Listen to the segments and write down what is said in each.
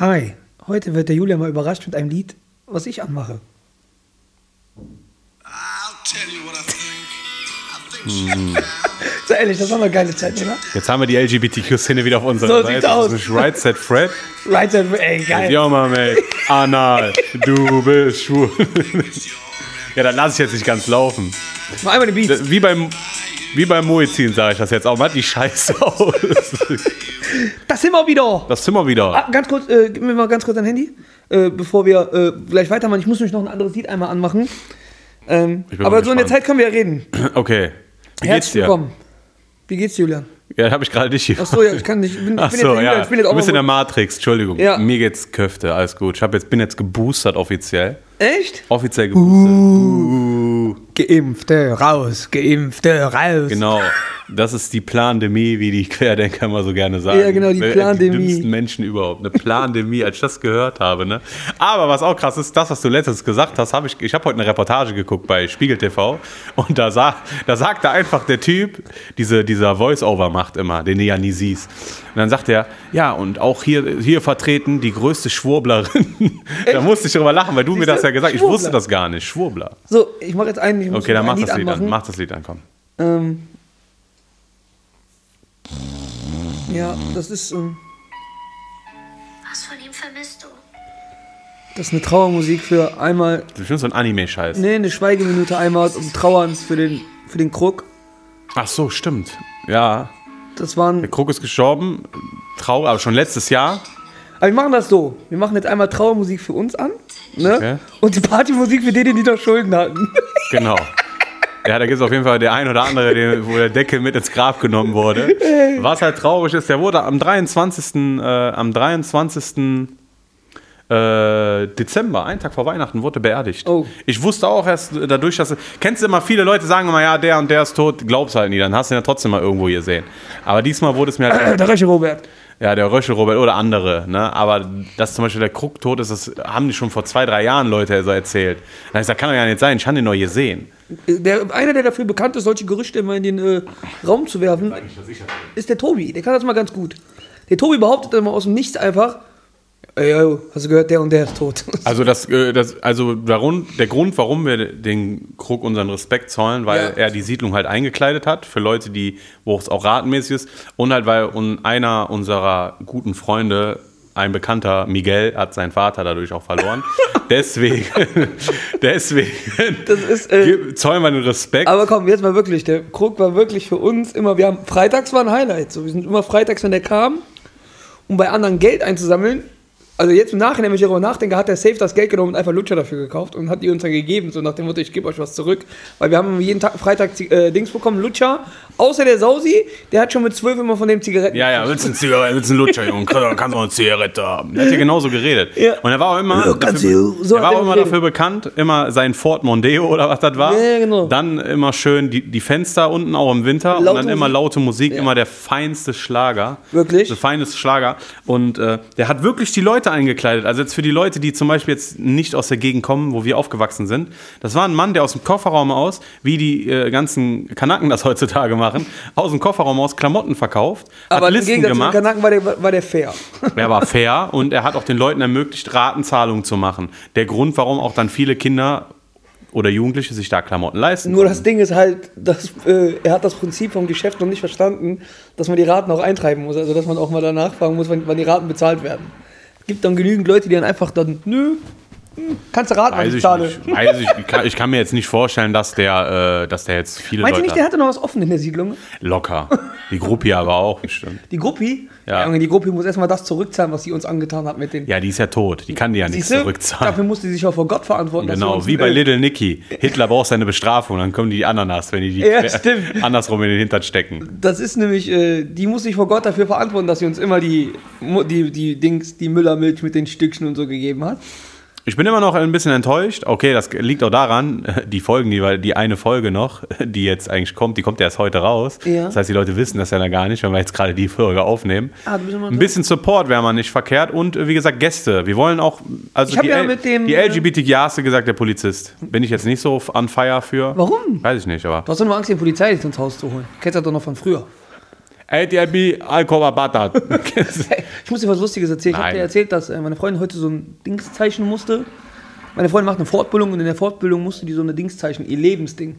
Hi, heute wird der Julian mal überrascht mit einem Lied, was ich anmache. So ehrlich, das war eine geile Zeit, oder? Jetzt haben wir die LGBTQ-Szene wieder auf unserer So Seite. sieht's aus. Das ist Right Set Fred. Right, side, ey, geil. Ja, Mann, ey. Anal, du bist schwul. ja, dann lass ich jetzt nicht ganz laufen. Mal einmal den Beat. Wie beim, wie beim Muizin sage ich das jetzt auch. Man hat die Scheiße aus. Das sind wir wieder. Das Zimmer wieder. Ah, ganz kurz, äh, gib mir mal ganz kurz dein Handy, äh, bevor wir äh, gleich weitermachen. Ich muss nämlich noch ein anderes Lied einmal anmachen. Ähm, aber mal so in der. Zeit können wir ja reden. Okay. Wie geht's Herzlich dir? willkommen. Wie geht's dir, Julian? Ja, habe ich gerade dich hier. Achso, ja, ich kann nicht. Ich bin, ich Ach bin so, jetzt ja. ich bin jetzt Du auch bist in der mal, Matrix, Entschuldigung. Ja. Mir geht's Köfte, alles gut. Ich hab jetzt, bin jetzt geboostert offiziell. Echt? Offiziell geboostert. Uh. Geimpfte raus, Geimpfte raus. Genau. Das ist die Plandemie, wie die Querdenker immer so gerne sagen. Ja, genau, die Äh, Plandemie. Die dümmsten Menschen überhaupt. Eine Plandemie, als ich das gehört habe. Ne? Aber was auch krass ist, das, was du letztens gesagt hast, habe ich, ich habe heute eine Reportage geguckt bei Spiegel TV und da, sah, da sagte einfach der Typ, diese, dieser Voice-Over macht immer, den du ja nie siehst. Und dann sagt er, ja, und auch hier, hier vertreten die größte Schwurblerin. da musste ich drüber lachen, weil du mir Siehst du? das ja gesagt hast. Ich wusste das gar nicht. Schwurbler. So, ich mache jetzt einen. Ich muss Okay, dann mach das Lied anmachen. an. Mach das Lied an, komm. Ähm, ja, das ist, ähm, Was von ihm vermisst du? das ist eine Trauermusik für einmal, Du bist so ein Anime-Scheiß. nee, eine Schweigeminute einmal um Trauern für den, für den Krug. Ach so, stimmt. Ja, Das waren, der Krug ist gestorben. Trauer, aber schon letztes Jahr. aber wir machen das so. Wir machen jetzt einmal Trauermusik für uns an, ne? Okay. Und die Partymusik für die, die noch Schulden hatten. Genau. Ja, da gibt es auf jeden Fall der ein oder andere, der, wo der Deckel mit ins Grab genommen wurde. Was halt traurig ist, der wurde am 23. Äh, am 23. Äh, Dezember, einen Tag vor Weihnachten, wurde beerdigt. Oh. Ich wusste auch erst dadurch, dass. Kennst du immer, viele Leute sagen immer, ja, der und der ist tot, glaubst halt nie, dann hast du ihn ja trotzdem mal irgendwo gesehen. Aber diesmal wurde es mir halt. Der Reiche Robert. Ja, der Röschel Robert oder andere, ne? Aber dass zum Beispiel der Krug tot ist, das haben die schon vor zwei, drei Jahren Leute so erzählt. Hab ich gesagt, kann doch ja nicht sein, ich habe den noch gesehen. Der, einer, der dafür bekannt ist, solche Gerüchte immer in den äh, Raum zu werfen, ist der Tobi. Der kann das mal ganz gut. Der Tobi behauptet immer aus dem Nichts einfach, ey, hast du gehört, der und der ist tot. Also das, äh, das also darum, der Grund, warum wir den Krug unseren Respekt zollen, weil Ja. er die Siedlung halt eingekleidet hat für Leute, die, wo es auch ratenmäßig ist und halt weil einer unserer guten Freunde ein Bekannter, Miguel, hat seinen Vater dadurch auch verloren. deswegen, deswegen ist, äh, zollen wir den Respekt. aber komm, jetzt mal wirklich, der Krug war wirklich für uns immer, wir haben, freitags war ein Highlight, so, wir sind immer freitags, wenn der kam, um bei anderen Geld einzusammeln, also jetzt im Nachhinein, wenn ich darüber nachdenke, hat der Safe das Geld genommen und einfach Lutscher dafür gekauft und hat die uns dann gegeben, so nach dem Motto, ich gebe euch was zurück. Weil wir haben jeden Tag Freitag äh, Dings bekommen, Lutscher. Außer der Sausi, der hat schon mit zwölf immer von dem Zigaretten. Ja, ja, willst du eine Zigarette, willst du einen Lutscher, Junge? Kannst du auch eine Zigarette haben. Der hat ja genauso geredet. Ja. Und er war auch immer, Ja, dafür. So er war auch immer geredet. dafür bekannt, immer sein Ford Mondeo oder was das war. Ja, genau. Dann immer schön die, die Fenster unten, auch im Winter. Laute und dann immer Musik. laute Musik, immer der feinste Schlager. Wirklich? Der feinste Schlager. Und äh, der hat wirklich die Leute eingekleidet. Also jetzt für die Leute, die zum Beispiel jetzt nicht aus der Gegend kommen, wo wir aufgewachsen sind. Das war ein Mann, der aus dem Kofferraum aus, wie die äh, ganzen Kanaken das heutzutage machen, aus dem Kofferraum aus Klamotten verkauft, Aber hat Listen gemacht. Kanaken war der, war der fair. Er war fair und er hat auch den Leuten ermöglicht, Ratenzahlungen zu machen. Der Grund, warum auch dann viele Kinder oder Jugendliche sich da Klamotten leisten. Nur das Ding ist halt, dass, äh, er hat das Prinzip vom Geschäft noch nicht verstanden, dass man die Raten auch eintreiben muss. Also dass man auch mal danach fragen muss, wann, wann die Raten bezahlt werden. Gibt dann genügend Leute, die dann einfach dann, nö, kannst du raten, Weiß ich ich, zahle. nicht. Weiß ich, kann, ich kann mir jetzt nicht vorstellen, dass der, äh, dass der jetzt viele Meinst du Leute nicht, der hat. hatte noch was offen in der Siedlung? locker. Die Gruppe aber auch bestimmt. Die Gruppi? Ja. Junge, die Gruppi muss erstmal das zurückzahlen, was sie uns angetan hat mit den. Ja, die ist ja tot. Die kann die ja nichts zurückzahlen. Dafür musste sie sich auch vor Gott verantworten. dass sie Genau, wie bei Little Nicky. Hitler braucht seine Bestrafung, dann kommen die Ananas, wenn die die Ja, andersrum in den Hintern stecken. Das ist nämlich, äh, die muss sich vor Gott dafür verantworten, dass sie uns immer die, die, die Dings, die Müllermilch mit den Stückchen und so gegeben hat. Ich bin immer noch ein bisschen enttäuscht. Okay, das liegt auch daran, die Folgen, die, die eine Folge noch, die jetzt eigentlich kommt, die kommt erst heute raus. Ja. Das heißt, die Leute wissen das ja noch gar nicht, wenn wir jetzt gerade die Folge aufnehmen. Ah, Ein bisschen Support wäre man nicht verkehrt und äh, wie gesagt, Gäste. Wir wollen auch, also Ich hab die, ja mit dem, die äh, LGBTQ hast du gesagt, der Polizist. Bin ich jetzt nicht so on fire für. Warum? Weiß ich nicht, aber. Du hast doch nur Angst, die Polizei ins Haus zu holen. Kennst du das doch noch von früher. ATB Alcohol Butter. Hey, ich muss dir was Lustiges erzählen. Ich habe Nein. dir erzählt, dass äh, meine Freundin heute so ein Dings zeichnen musste. Meine Freundin macht eine Fortbildung und in der Fortbildung musste die so eine Dings zeichnen, ihr Lebensding.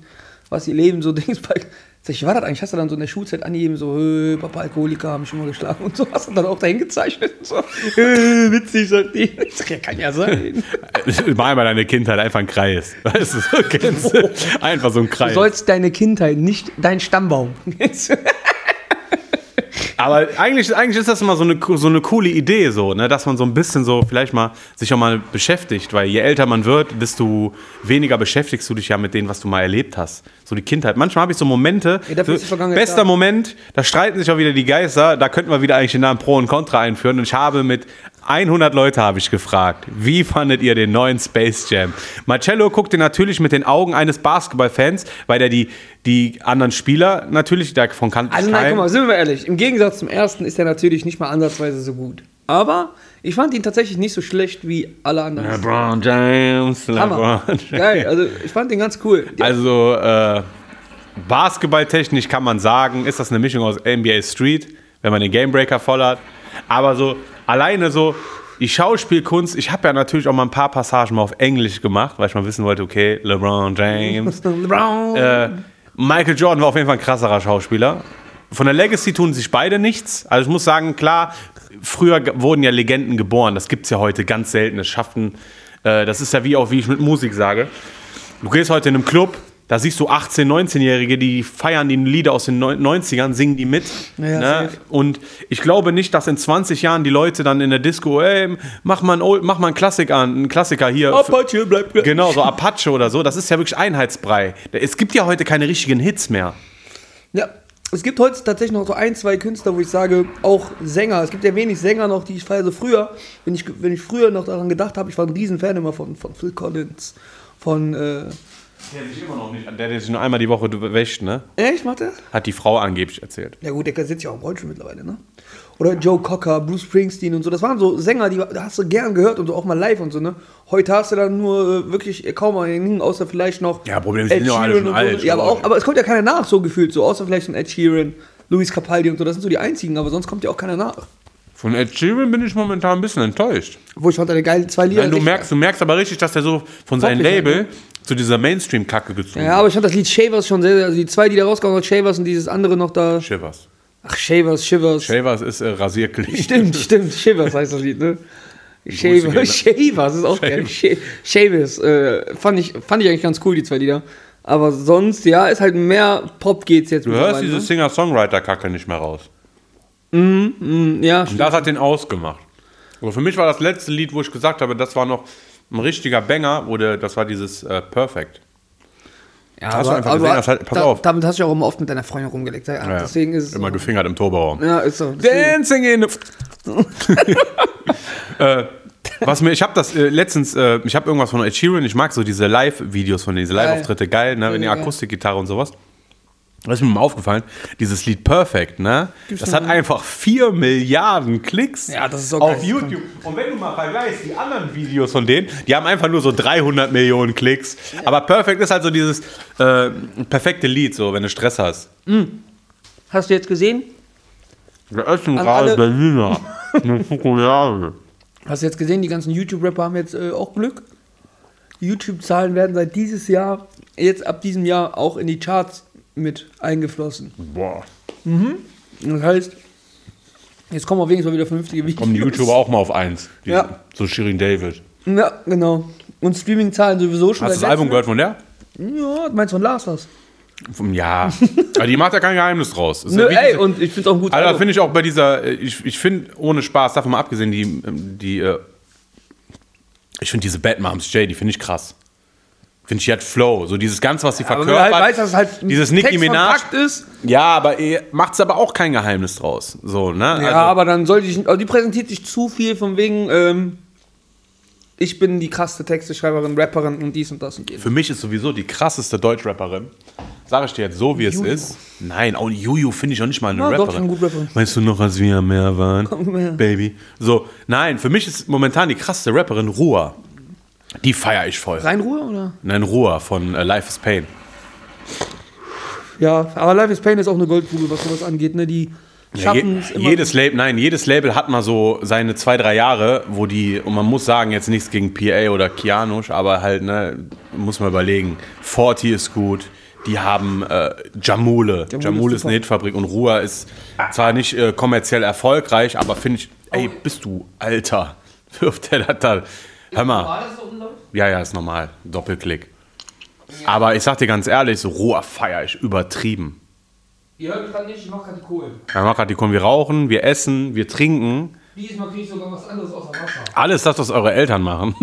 Was ihr Leben so Dings bei. Sag ich, war das eigentlich? Hast du dann so in der Schulzeit angegeben, so, äh, Papa Alkoholiker, haben mich immer geschlagen und so. Hast du dann auch dahin gezeichnet und so. Äh, witzig, sagt die. Ich sag, ja, kann ja sein. Mal mal deine Kindheit einfach ein Kreis. Weißt du, so kennst du? Einfach so ein Du Kreis. sollst deine Kindheit, nicht dein Stammbaum. Aber eigentlich, eigentlich ist das immer so eine, so eine coole Idee, so, ne? dass man so ein bisschen so vielleicht mal sich auch mal beschäftigt, weil je älter man wird, desto weniger beschäftigst du dich ja mit dem, was du mal erlebt hast. So die Kindheit. Manchmal habe ich so Momente, dafür so, bester da. Moment, da streiten sich auch wieder die Geister, da könnten wir wieder eigentlich den Namen Pro und Contra einführen und ich habe mit 100 Leute habe ich gefragt, wie fandet ihr den neuen Space Jam? Marcello guckte natürlich mit den Augen eines Basketballfans, weil der die, die anderen Spieler natürlich davon kannte. Also nein, guck mal, sind wir ehrlich. Im Gegensatz zum ersten ist er natürlich nicht mal ansatzweise so gut. Aber ich fand ihn tatsächlich nicht so schlecht wie alle anderen. LeBron James. LeBron James. Geil, also ich fand den ganz cool. Ja, Also äh, basketballtechnisch kann man sagen, ist das eine Mischung aus NBA Street, wenn man den Gamebreaker voll hat. Aber so alleine so die Schauspielkunst, ich habe ja natürlich auch mal ein paar Passagen mal auf Englisch gemacht, weil ich mal wissen wollte, okay, LeBron James. LeBron. äh, Michael Jordan war auf jeden Fall ein krasserer Schauspieler. Von der Legacy tun sich beide nichts. Also ich muss sagen, klar, früher wurden ja Legenden geboren. Das gibt es ja heute ganz selten. Das schaffen, äh, das ist ja wie auch, wie ich mit Musik sage. Du gehst heute in einem Club, da siehst du 18-, 19-Jährige, die feiern die Lieder aus den Neun- 90ern, singen die mit. Ja, ne? Und ich glaube nicht, dass in 20 Jahren die Leute dann in der Disco, ey, mach mal einen, Old, mach mal einen Klassik an, einen Klassiker hier. Apache bleibt gleich. Genau, so Apache oder so, das ist ja wirklich Einheitsbrei. Es gibt ja heute keine richtigen Hits mehr. Ja, es gibt heute tatsächlich noch so ein, zwei Künstler, wo ich sage, auch Sänger. Es gibt ja wenig Sänger noch, die ich feiere. So früher, wenn ich, wenn ich früher noch daran gedacht habe, ich war ein Riesenfan immer von, von Phil Collins, von, äh, Der sich immer noch nicht. Der, der sich nur einmal die Woche wäscht, ne? echt, macht er? Hat die Frau angeblich erzählt. Ja gut, der sitzt ja auch im Rollstuhl mittlerweile, ne? Oder Joe Cocker, Bruce Springsteen und so. Das waren so Sänger, die hast du gern gehört und so auch mal live und so, ne? Heute hast du dann nur äh, wirklich kaum einen, außer vielleicht noch. Ja, Problem ist, Ed sind ja alle schon so. alt Ja, aber, auch, aber es kommt ja keiner nach, so gefühlt, so außer vielleicht ein Ed Sheeran, Luis Capaldi und so. Das sind so die einzigen, aber sonst kommt ja auch keiner nach. Von Ed Sheeran bin ich momentan ein bisschen enttäuscht. Wo ich fand, eine geile zwei Lieder. Nein, du, merkst, du merkst aber richtig, dass der so von seinem Label zu dieser Mainstream-Kacke gezogen Ja, aber ich fand das Lied Shavers schon sehr, sehr also die zwei, die da rausgekommen sind, Shavers und dieses andere noch da. Shivers. Ach, Shavers, Shivers. Shavers ist äh, Rasierklick. Stimmt, stimmt, Shivers heißt das Lied, ne? Grüße gehen. Shavers, Shavers ist auch geil. Sh- Shavers, äh, fand, ich, fand ich eigentlich ganz cool, die zwei Lieder. Aber sonst, ja, ist halt mehr Pop geht's jetzt. Du hörst diese Singer-Songwriter-Kacke nicht mehr raus. ne? Ja, Und das hat den ausgemacht. Aber für mich war das letzte Lied, wo ich gesagt habe, das war noch ein richtiger Banger, oder das war dieses äh, Perfect. Ja Hast du einfach gesehen, das halt- pass da, auf. Damit hast du ja auch immer oft mit deiner Freundin rumgelegt. Ja, Ja, Deswegen ist. Immer so. gefingert im Turbaraum. Ja, ist so. Dancing in the äh, was mir, ich habe das äh, letztens, äh, ich habe irgendwas von Ed Sheeran, ich mag so diese Live-Videos von denen, diese Live-Auftritte, geil, ne, wenn die. Akustikgitarre und sowas. Das ist mir mal aufgefallen, dieses Lied Perfect, ne? Das hat einfach 4 Milliarden Klicks Ja, das ist so auf. YouTube. Und wenn du mal vergleichst, die anderen Videos von denen, die haben einfach nur so 300 Millionen Klicks. Aber Perfect ist halt so dieses äh, perfekte Lied, so, wenn du Stress hast. hast du jetzt gesehen? Wir essen An gerade alle- Berliner. Eine Schokolade. Hast du jetzt gesehen, die ganzen YouTube-Rapper haben jetzt äh, auch Glück. Die YouTube-Zahlen werden seit dieses Jahr, jetzt ab diesem Jahr auch in die Charts mit eingeflossen. Boah. Das heißt, jetzt kommen auch wenigstens mal wieder vernünftige Videos. Kommen die YouTuber auch mal auf eins. Die, Ja. So Shirin David. Ja, genau. Und Streaming-Zahlen sowieso schon. Hast du das Album gehört von der? Ja, meinst du von Lars was? Ja. Aber die macht ja kein Geheimnis draus. Nö, ja ey, und ich finde es auch gutes Alter, finde ich auch bei dieser, äh, ich, ich finde, ohne Spaß, davon mal abgesehen, die, ähm, die, äh, ich finde diese Bad Moms J, die finde ich krass. Finde ich, die hat Flow. So dieses Ganze, was sie du verkörpert. halt weißt, dass es halt dieses Nicki Minaj. ist. Ja, aber macht es aber auch kein Geheimnis draus. So, ne? Ja, Also- aber dann sollte ich. Also die präsentiert sich zu viel von wegen, ähm, ich bin die krasse Texteschreiberin, Rapperin und dies und das und jenes. Für mich ist sowieso die krasseste Deutschrapperin. Sag ich dir jetzt so, wie es Juju. ist. Nein, auch Juju finde ich auch nicht mal eine Ja, doch, Rapperin. gut Rapperin. Weißt du noch, als wir am Meer waren? Komm her. Baby. So, nein, für mich ist momentan die krasseste Rapperin Ruhr. Die feiere ich voll. Rein Ruhe oder? Nein, Ruhr von äh, Life is Pain. Ja, aber Life is Pain ist auch eine Goldkugel, was sowas angeht. Ne? Die schaffen Je, es immer. jedes Label, nein, jedes Label hat mal so seine zwei, drei Jahre, wo die, und man muss sagen, jetzt nichts gegen PA oder Kianusch, aber halt, ne, muss man überlegen. Forti ist gut, die haben äh, Jamule. Jamule, ist ist eine Hitfabrik und Ruhr ist zwar nicht äh, kommerziell erfolgreich, aber finde ich, ey, bist du Alter, wirft der das da. Hör mal. War das so unlaut? Ja, ja, ist normal. Doppelklick. Aber ich sag dir ganz ehrlich, so Ruhr feier ich übertrieben. Ihr hört mich gerade nicht, ich mach gerade die Kohlen. Wir machen gerade die Kohlen, wir rauchen, wir essen, wir trinken. Diesmal krieg ich sogar was anderes außer Wasser. Alles das, was eure Eltern machen,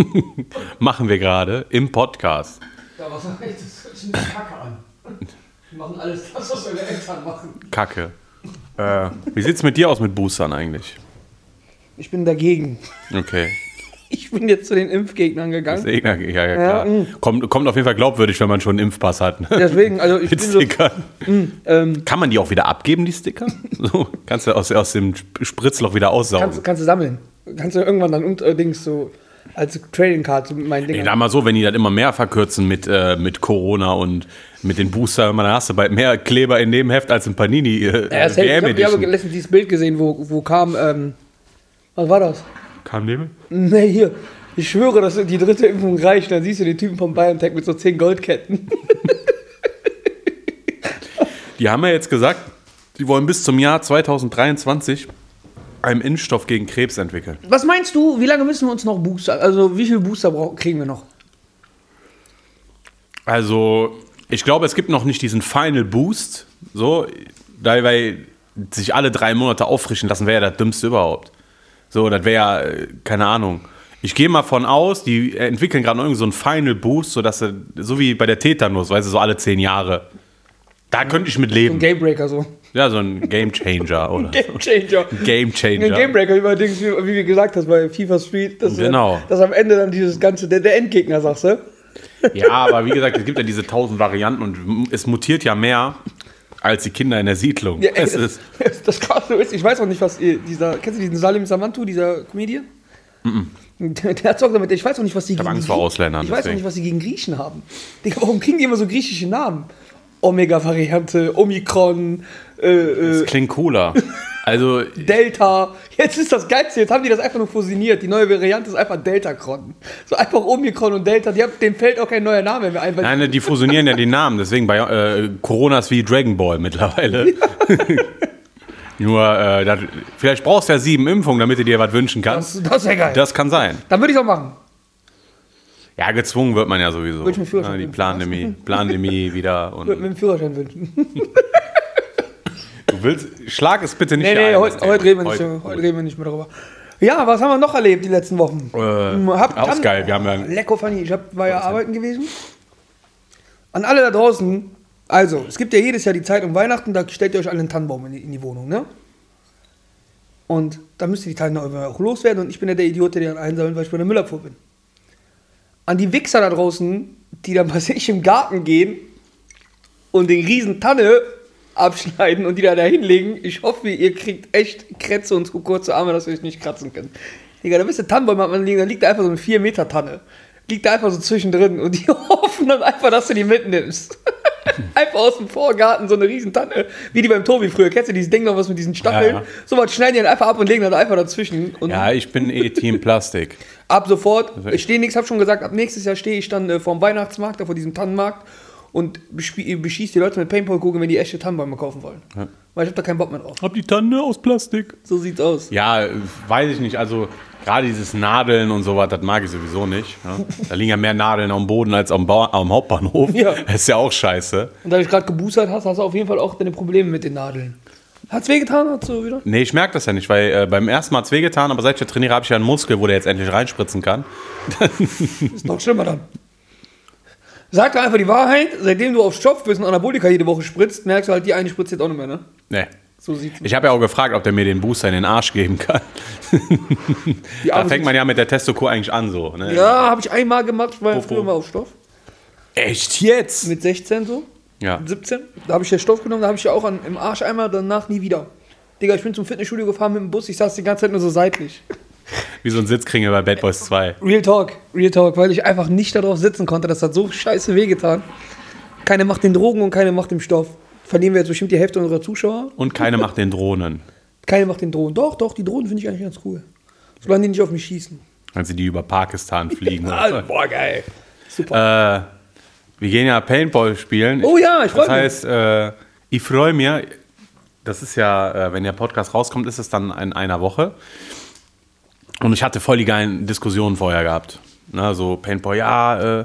machen wir gerade im Podcast. Ja, was soll ich? Das hört sich nicht kacke an. Wir machen alles das, was eure Eltern machen. Kacke. Äh, wie sieht's mit dir aus mit Boostern eigentlich? Ich bin dagegen. Okay. Ich bin jetzt zu den Impfgegnern gegangen. Ja, ja, ja klar. Ja, mm. kommt, kommt auf jeden Fall glaubwürdig, wenn man schon einen Impfpass hat. Ne? Deswegen, also ich Mit bin so, Stickern. ähm, Kann man die auch wieder abgeben, die Sticker? So, kannst du aus, aus dem Spritzloch wieder aussaugen. kannst, kannst du sammeln. Kannst du irgendwann dann unbedingt so als Trading Card so meinen Ey, Dingern. da mal so, wenn die das immer mehr verkürzen mit, äh, mit Corona und mit den Booster, dann hast du bald mehr Kleber in dem Heft als im Panini äh, ja, safe. ich WM habe hab letztens dieses Bild gesehen, wo, wo kam, ähm, was war das? Kam dem? Nee, hier. Ich schwöre, dass die dritte Impfung reicht. Dann siehst du den Typen vom BioNTech mit so 10 Goldketten. Die haben ja jetzt gesagt, die wollen bis zum Jahr 2023 einen Impfstoff gegen Krebs entwickeln. Was meinst du, wie lange müssen wir uns noch Booster, also wie viele Booster brauchen, kriegen wir noch? Also, ich glaube, es gibt noch nicht diesen Final Boost, so, weil sich alle drei Monate auffrischen lassen, wäre ja das Dümmste überhaupt. So, das wäre ja, äh, keine Ahnung. Ich gehe mal von aus, die entwickeln gerade noch irgendwie so einen Final Boost, sodass sie, so wie bei der Tetanus, weißt du, so alle zehn Jahre. Da könnte ich mit Ein leben. Gamebreaker so. Ja, so ein Game Changer oder Game Changer. Game Ein Changer. Gamebreaker, wie, man wie, wie gesagt hast bei FIFA Street. Dass, Genau. Dass am Ende dann dieses ganze, der, der Endgegner, sagst du? Ja, aber wie gesagt, es gibt ja diese tausend Varianten und es mutiert ja mehr als die Kinder in der Siedlung. Ja, es das, ist, das Krasse ist, ich weiß auch nicht, was ihr, dieser, kennst du diesen Salim Samantu, dieser Comedian? Der, der hat auch damit, ich weiß auch nicht, was die hab Angst vor Ausländern, Ich weiß auch deswegen. nicht, was sie gegen Griechen haben. Digga, warum kriegen die immer so griechische Namen? Omega-Variante, Omikron, äh, äh, es klingt cooler. Also, Delta. Jetzt ist das Geilste, jetzt haben die das einfach nur fusioniert. Die neue Variante ist einfach Deltacron. So einfach Omikron und Delta, die haben, dem fällt auch kein neuer Name mehr ein. nein, die fusionieren ja die Namen, deswegen bei äh, Corona ist wie Dragon Ball mittlerweile. Nur, äh, das, vielleicht brauchst du ja sieben Impfungen, damit du dir was wünschen kannst. das, das wäre geil. Das kann sein. Dann würde ich auch machen. Ja, gezwungen wird man ja sowieso. Würde ich mir Führerschein Ja, die wünschen. Plandemie, Plandemie wieder. Würde mir Und einen Führerschein wünschen. willst, schlag es bitte nicht Nee, nee, ein, heute, heute, reden wir nicht, Heute- heute reden wir nicht mehr darüber. Ja, was haben wir noch erlebt die letzten Wochen? Äh, Hab- auch Tan- geil, wir haben ja Lecko funny, ich hab, war ja arbeiten gewesen. An alle da draußen, also, es gibt ja jedes Jahr die Zeit um Weihnachten, da stellt ihr euch alle einen Tannenbaum in die, in die Wohnung, ne? Und da müsst ihr die Tannenbäume auch loswerden und ich bin ja der Idiot, der die dann einsammelt, weil ich bei der Müllabfuhr bin. An die Wichser da draußen, die dann bei sich im Garten gehen und den riesen Tanne abschneiden und die da hinlegen. Ich hoffe, ihr kriegt echt Krätze und zu kurze Arme, dass ihr euch nicht kratzen könnt. Digga, da bist du Tannenbaum hat man liegen, da liegt da einfach so eine 4 Meter Tanne. Liegt da einfach so zwischendrin und die hoffen dann einfach, dass du die mitnimmst. einfach aus dem Vorgarten so eine riesen Tanne, wie die beim Tobi früher. Kennst du dieses Ding noch, was mit diesen Stacheln? Ja, ja. So was schneiden die dann einfach ab und legen dann einfach dazwischen. Und Ja, ich bin eh Team Plastik. Ab sofort, Also ich stehe nichts, hab schon gesagt, ab nächstes Jahr stehe ich dann äh, vor dem Weihnachtsmarkt, da vor diesem Tannenmarkt und beschieße die Leute mit Paintball-Kugeln, wenn die echte Tannenbäume kaufen wollen. Weil ich hab da keinen Bock mehr drauf. Hab die Tanne aus Plastik. So sieht's aus. Ja, weiß ich nicht. Also gerade dieses Nadeln und sowas, das mag ich sowieso nicht. Ja. Da liegen ja mehr Nadeln am Boden als am, Bau am Hauptbahnhof. Ja. Das ist ja auch scheiße. Und da du gerade geboostert hast, hast du auf jeden Fall auch deine Probleme mit den Nadeln. Hat's wehgetan? Hat's so wieder? Nee, ich merke das ja nicht, weil äh, beim ersten Mal hat es wehgetan, aber seit ich ja trainiere, habe ich ja einen Muskel, wo der jetzt endlich reinspritzen kann. Ist noch schlimmer dann. Sag doch einfach die Wahrheit, seitdem du auf Stoff bist und Anabolika jede Woche spritzt, merkst du halt, die eine spritzt jetzt auch nicht mehr, ne? Nee. So sieht's aus. Ich habe ja auch gefragt, ob der mir den Booster in den Arsch geben kann. Da fängt man ja mit der Testokur eigentlich an so. Ne? Ja, habe ich einmal gemacht, ich war ja früher mal auf Stoff. Echt jetzt? Mit 16 so. Ja. 17. Da habe ich den Stoff genommen, da habe ich ja auch an, im Arsch einmal, danach nie wieder. Digga, ich bin zum Fitnessstudio gefahren mit dem Bus, ich saß die ganze Zeit nur so seitlich. Wie so ein Sitzkringel bei Bad Boys 2. Real Talk, Real Talk, weil ich einfach nicht darauf sitzen konnte. Das hat so scheiße wehgetan. Keine macht den Drogen und keine macht den Stoff. Verlieren wir jetzt bestimmt die Hälfte unserer Zuschauer. Und keine macht den Drohnen. Keiner macht den Drohnen. Doch, doch, die Drohnen finde ich eigentlich ganz cool. Solange die nicht auf mich schießen. Wenn sie die über Pakistan fliegen. Ah, boah, geil. Super. Äh, wir gehen ja Paintball spielen. Oh ja, ich freu Das mich. heißt, äh, ich freue mich. Das ist ja, äh, wenn der Podcast rauskommt, ist es dann in einer Woche. Und ich hatte voll die geilen Diskussionen vorher gehabt. Na, so Paintball, ja, äh,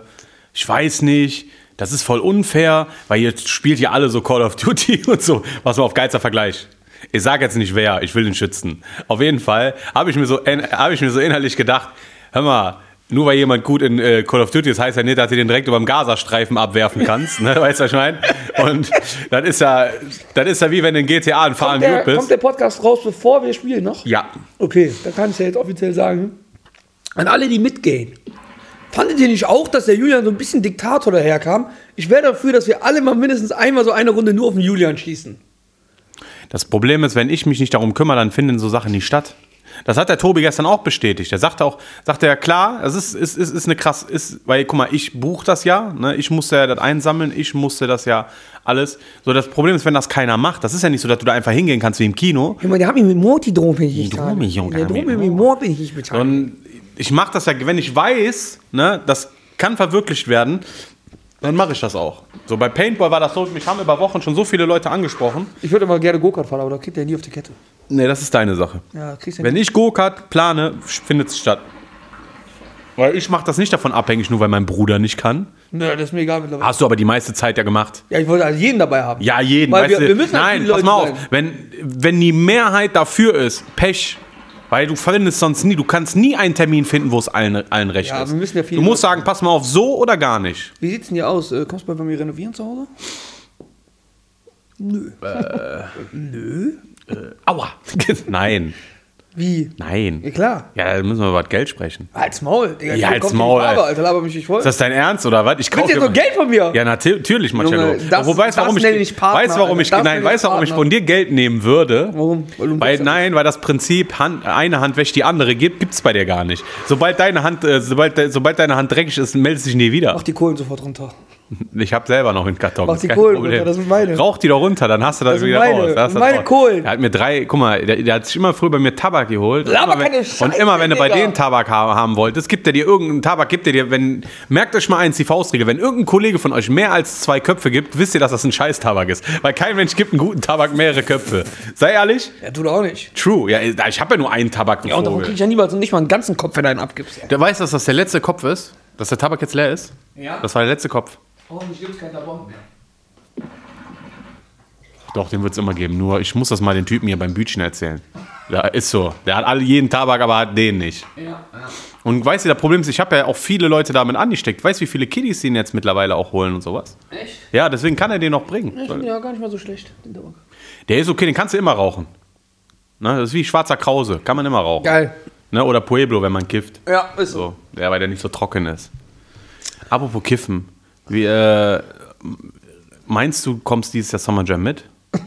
ich weiß nicht, das ist voll unfair, weil jetzt spielt ihr alle so Call of Duty und so. Was mal auf geilster Vergleich. Ich sage jetzt nicht wer, ich will den schützen. Auf jeden Fall habe ich, so, hab ich mir so innerlich gedacht, hör mal, nur weil jemand gut in äh, Call of Duty ist, heißt ja nicht, dass du den direkt über dem Gazastreifen abwerfen kannst. Ne? Weißt du, was ich meine? Und das ist ja, das ist ja wie wenn du in GTA ein Fahren gut bist. kommt der Podcast raus, bevor wir spielen noch? ja, Okay, da kann ich ja jetzt offiziell sagen. An alle, die mitgehen. Fandet ihr nicht auch, dass der Julian so ein bisschen Diktator daherkam? Ich wäre dafür, dass wir alle mal mindestens einmal so eine Runde nur auf den Julian schießen. Das Problem ist, wenn ich mich nicht darum kümmere, dann finden so Sachen nicht statt. Das hat der Tobi gestern auch bestätigt. Er sagte auch, sagte er, klar, es ist, ist, ist, ist eine krass, ist, weil, guck mal, ich buche das ja, ne? ich musste ja das einsammeln, ich musste das ja alles. So, das Problem ist, wenn das keiner macht, das ist ja nicht so, dass du da einfach hingehen kannst wie im Kino. Ich meine, der hat mich mit Morty drohen, bin ich nicht drohen mich, Junge, Der droht mit Mord, bin ich beteiligt. Und ich mache das ja, wenn ich weiß, ne, das kann verwirklicht werden, dann mache ich das auch. So bei Paintball war das so, mich haben über Wochen schon so viele Leute angesprochen. Ich würde mal gerne Go-Kart fahren, aber da kriegt er nie auf die Kette. Nee, das ist deine Sache. Ja, kriegst du Wenn ich Go-Kart plane, findet es statt. Weil ich mache das nicht davon abhängig, nur weil mein Bruder nicht kann. Nö, das ist mir egal mittlerweile. Hast du aber die meiste Zeit ja gemacht. Ja, ich wollte also jeden dabei haben. Ja, jeden. Weil weißt wir- wir müssen halt Nein, pass mal auf. sein. Wenn, wenn die Mehrheit dafür ist, Pech. Weil du findest sonst nie, du kannst nie einen Termin finden, wo es allen, allen recht Ja, ist. wir müssen ja viele du musst sagen, pass mal auf, so oder gar nicht. Wie sieht's denn hier aus? Äh, kommst du bei mir renovieren zu Hause? Nö. Aua. Nein, Wie? nein. Ja, klar. Ja, da müssen wir über das Geld sprechen. Halt's Maul, Digga. Ja, halt's die Maul, Farbe, Alter. Laber mich nicht voll. Ist das dein Ernst oder was? Ich jetzt dir- noch Geld von mir? Ja, natürlich, Marcello. Das- Wobei, das warum ich, ich Partner, weißt, warum ich. Das nein, weißt, warum ich von dir Geld nehmen würde? Warum? Weil du ein Weil, nein, weil das Prinzip, Hand, eine Hand wäscht die andere gibt, gibt es bei dir gar nicht. Sobald deine Hand, äh, sobald, sobald deine Hand dreckig ist, meldet sich nie wieder. Mach die Kohlen sofort runter. Ich habe selber noch einen Karton. Mach ist die Kohlen Problem. runter, das sind meine. Rauch die doch runter, dann hast du das, Das sind wieder meine, raus. Da hast du meine das raus. Kohlen. Er hat mir drei, guck mal, der, der hat sich immer früher bei mir Tabak geholt. Und Laber immer, wenn, keine und Scheiße, immer wenn du bei denen Tabak ha haben wolltest, gibt er dir irgendeinen Tabak, gibt er dir, wenn, merkt euch mal eins, die Faustregel, wenn irgendein Kollege von euch mehr als zwei Köpfe gibt, wisst ihr, dass das ein Scheiß-Tabak ist. Weil kein Mensch gibt einen guten Tabak mehrere Köpfe. Sei ehrlich, Ja, du doch auch nicht. true. Ja, ich habe ja nur einen Tabak, Ja, und davon Vogel. krieg ich ja niemals nicht mal einen ganzen Kopf, wenn du einen abgibst. Der weiß, dass das der letzte Kopf ist? Dass der Tabak jetzt leer ist? Ja. Das war der letzte Kopf. Hoffentlich gibt's keinen Tabak mehr. Doch, den wird es immer geben. Nur ich muss das mal den Typen hier beim Bütchen erzählen. Ja, ist so. Der hat alle jeden Tabak, aber hat den nicht. Ja, ja. Und weißt du, das Problem ist, ich habe ja auch viele Leute damit angesteckt. Weißt du, wie viele Kiddies den jetzt mittlerweile auch holen und sowas? Echt? Ja, deswegen kann er den noch bringen. Ich finde ja gar nicht mal so schlecht, den Tabak. Der ist okay, den kannst du immer rauchen. Ne, das ist wie schwarzer Krause. Kann man immer rauchen. Geil. Ne, oder Pueblo, wenn man kifft. Ja, ist so. So, ja, weil der nicht so trocken ist. Apropos Kiffen. Wie, äh, meinst du, kommst dieses Jahr Summer Jam mit?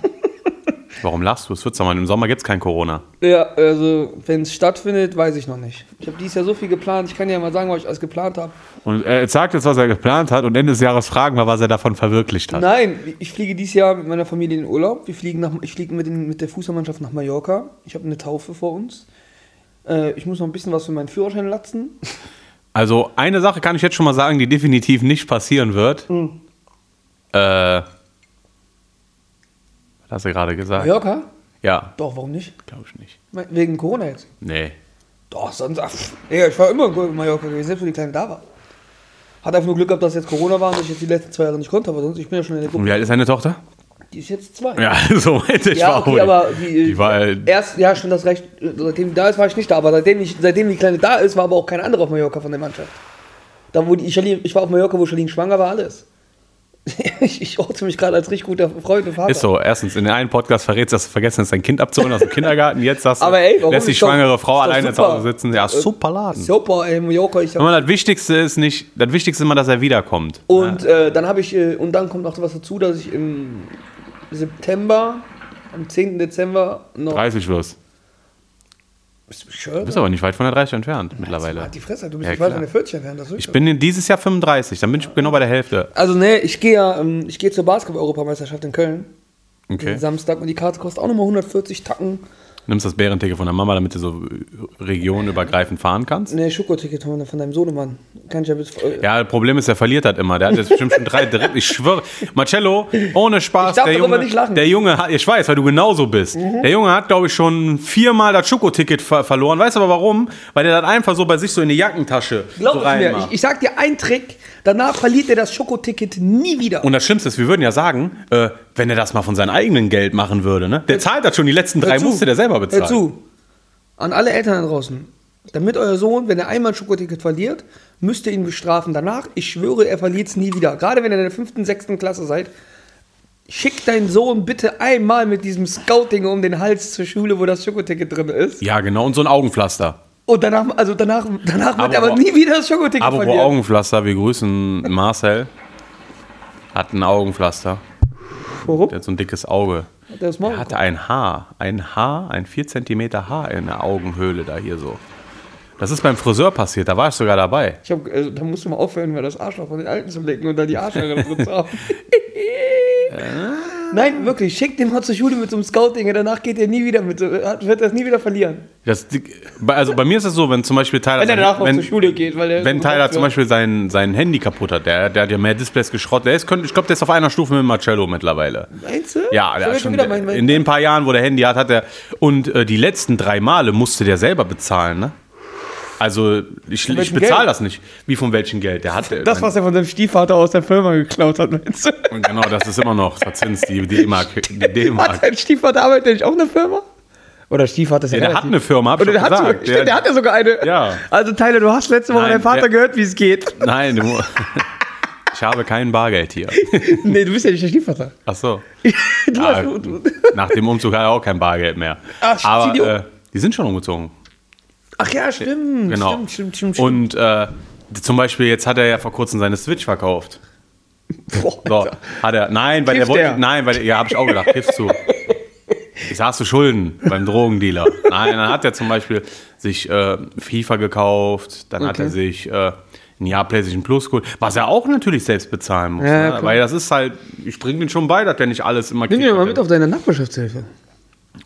Warum lachst du? Es wird Sommer. Im Sommer gibt es kein Corona. Ja, also, wenn es stattfindet, weiß ich noch nicht. Ich habe dieses Jahr so viel geplant. Ich kann dir ja mal sagen, was ich alles geplant habe. Und er sagt jetzt, was er geplant hat und Ende des Jahres fragen wir, was er davon verwirklicht hat. Nein, ich fliege dieses Jahr mit meiner Familie in Urlaub. Wir fliegen nach, ich fliege mit, den, mit der Fußballmannschaft nach Mallorca. Ich habe eine Taufe vor uns. Äh, ich muss noch ein bisschen was für meinen Führerschein latzen. Also eine Sache kann ich jetzt schon mal sagen, die definitiv nicht passieren wird. Hm. Äh, was hast du gerade gesagt? Mallorca? Ja, Doch, warum nicht? glaube ich nicht. Wegen Corona jetzt. Nee. Doch, sonst. Ach, Digga, ich war immer in Mallorca gewesen, selbst wo die Kleine da war. Hat einfach nur Glück gehabt, dass jetzt Corona war und ich jetzt die letzten zwei Jahre nicht konnte, aber sonst, ich bin ja schon in der Und Gruppe. wie alt ist deine Tochter? Die ist jetzt zwei. Ja, so meinte ich. Ja, war okay, wohl. aber die, die war äh, erst, ja, stimmt das recht. Seitdem die da ist, war ich nicht da, aber seitdem, ich, seitdem die Kleine da ist, war aber auch kein anderer auf Mallorca von der Mannschaft. Da, wo die, Charlene, ich war auf Mallorca, wo Charlene schwanger war, alles. ich, ich orte mich gerade als richtig guter Freund und Vater. Ist so, erstens, in dem einen Podcast verrätst du, dass du vergessen hast, dein Kind abzuholen aus dem Kindergarten. Jetzt sagst du, ey, lässt die doch- schwangere Frau alleine zu. Hause sitzen. Ja, super Laden. Super, ey, Mallorca, ich mal, das Wichtigste ist nicht, das Wichtigste ist immer, dass er wiederkommt. Und äh, dann habe ich, äh, und dann kommt noch was dazu, dass ich im September, am 10. Dezember noch. 30 wirst. Bist du bescheuert? Du bist aber nicht weit von der 30 entfernt mittlerweile. Halt die Fresse, du bist Ja, nicht weit von der 40 entfernt. Das Ich bin in dieses Jahr 35, dann bin ich genau bei der Hälfte. also, ne, ich gehe ja, ähm, ich gehe zur Basketball-Europameisterschaft in Köln. Okay. Samstag und die Karte kostet auch nochmal 140 Tacken. Nimmst das Bärenticket von der Mama, damit du so regionübergreifend fahren kannst? Ne, Schokoticket von, von deinem Sohnemann. Kann ich ja bis. äh, Ja, das Problem ist, er verliert das immer. Der hat jetzt bestimmt schon drei Drittel. Ich schwöre. Marcello, ohne Spaß. Ich darf der Junge, nicht lachen. Mhm. Der Junge hat, ich weiß, weil du genauso bist. Der Junge hat, glaube ich, schon viermal das Schokoticket ver verloren. Weißt du aber warum? Weil der das einfach so bei sich so in die Jackentasche Glaub so es mir, reinmacht. ich, ich sag dir einen Trick, danach verliert er das Schokoticket nie wieder. Und das Schlimmste ist, wir würden ja sagen, äh, wenn er das mal von seinem eigenen Geld machen würde, ne? Der zahlt das schon, die letzten drei zu. musste der selber bezahlen. Hör zu. An alle Eltern da draußen. Damit euer Sohn, wenn er einmal ein Schokoticket verliert, müsst ihr ihn bestrafen. Danach, ich schwöre, er verliert es nie wieder. Gerade wenn ihr in der fünften, sechsten Klasse seid, schick deinen Sohn bitte einmal mit diesem Scouting um den Hals zur Schule, wo das Schokoticket drin ist. Ja, genau, und so ein Augenpflaster. Und danach, also danach, danach wird Aber er aber nie wieder das Schokoticket Aber wo. Augenpflaster, wir grüßen Marcel. Hat ein Augenpflaster. Warum? Der hat so ein dickes Auge. Hat er hatte ein Haar, ein Haar, ein 4 cm Haar in der Augenhöhle da hier so. Das ist beim Friseur passiert, da war ich sogar dabei. Ich hab, also, da musst du mal aufhören, mir das Arschloch von den Alten zu lecken und dann die Arschlöcher drin zu haben. Nein, wirklich, schick den mal zur Schule mit so einem Scouting, danach geht er nie wieder mit, wird das nie wieder verlieren. Das, also bei mir ist es so, wenn zum Beispiel Tyler, Wenn er danach noch wenn, zur Schule geht, weil er. wenn Tyler zum Beispiel sein, sein Handy kaputt hat, der, der hat ja mehr Displays geschrottet. Der ist, ich glaube, der ist auf einer Stufe mit Marcello mittlerweile. Meinst du? Ja, der hat schon mein, mein, in den paar Jahren, wo der Handy hat, hat er. Und äh, die letzten drei Male musste der selber bezahlen, ne? Also, ich, ich bezahle das nicht. Wie von welchem Geld? Der hat. das, was er von seinem Stiefvater aus der Firma geklaut hat, meinst du? Genau, das ist immer noch verzinst, die die D-Mark. Hat sein Stiefvater arbeitet nicht auch in der Firma? Oder Stiefvater ist ja, Ja, der hat eine Firma, hab ich der doch hat, sogar, gesagt. stimmt, der, hat ja sogar eine. Ja. Also Tyler, du hast letzte Woche Nein, deinem Vater der- gehört, wie es geht. Nein, du, ich habe kein Bargeld hier. nee, du bist ja nicht der Stiefvater. Ach so. Du Ja, hast, du, du, nach dem Umzug hat er auch kein Bargeld mehr. Ach, Aber die um. äh, die sind schon umgezogen. Ach ja, stimmt. Genau. Stimmt, stimmt, stimmt, stimmt. Und äh, zum Beispiel, jetzt hat er ja vor kurzem seine Switch verkauft. Boah, So, hat er. Nein, weil er Kifft wollte. er? Nein, weil ja, habe ich auch gedacht, kiffst du. Ich hast du Schulden beim Drogendealer. Nein, dann hat er zum Beispiel sich äh, FIFA gekauft, dann hat Okay. er sich äh, ein Jahr PlayStation Plus geholt, was er auch natürlich selbst bezahlen muss. Ja, ne? Weil das ist halt, ich bringe den schon bei, dass der nicht alles immer Nimm dir kriegt. mal mit auf deine Nachbarschaftshilfe.